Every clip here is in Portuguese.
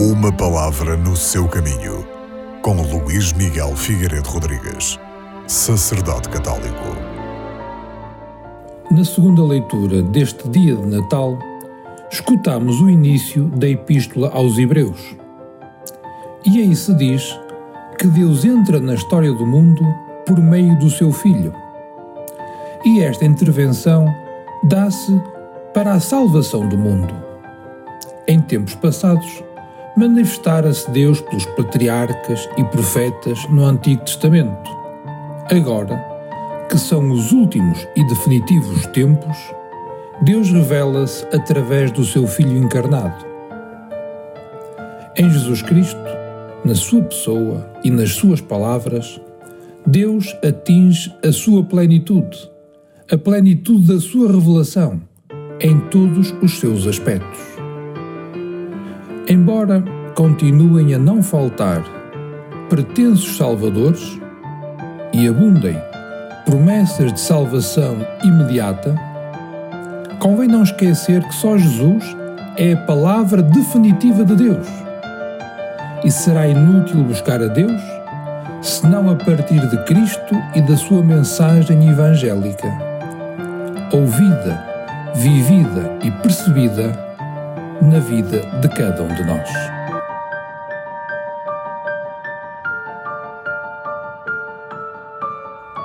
Uma palavra no seu caminho, com Luís Miguel Figueiredo Rodrigues, sacerdote católico. Na segunda leitura deste dia de Natal, escutamos o início da Epístola aos Hebreus. E aí se diz que Deus entra na história do mundo por meio do seu Filho. E esta intervenção dá-se para a salvação do mundo. Em tempos passados, manifestara-se Deus pelos patriarcas e profetas no Antigo Testamento. Agora, que são os últimos e definitivos tempos, Deus revela-se através do seu Filho encarnado. Em Jesus Cristo, na sua pessoa e nas suas palavras, Deus atinge a sua plenitude, a plenitude da sua revelação, em todos os seus aspectos. Embora continuem a não faltar pretensos salvadores e abundem promessas de salvação imediata, convém não esquecer que só Jesus é a palavra definitiva de Deus. E será inútil buscar a Deus senão a partir de Cristo e da sua mensagem evangélica, ouvida, vivida e percebida na vida de cada um de nós.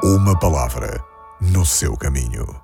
Uma palavra no seu caminho.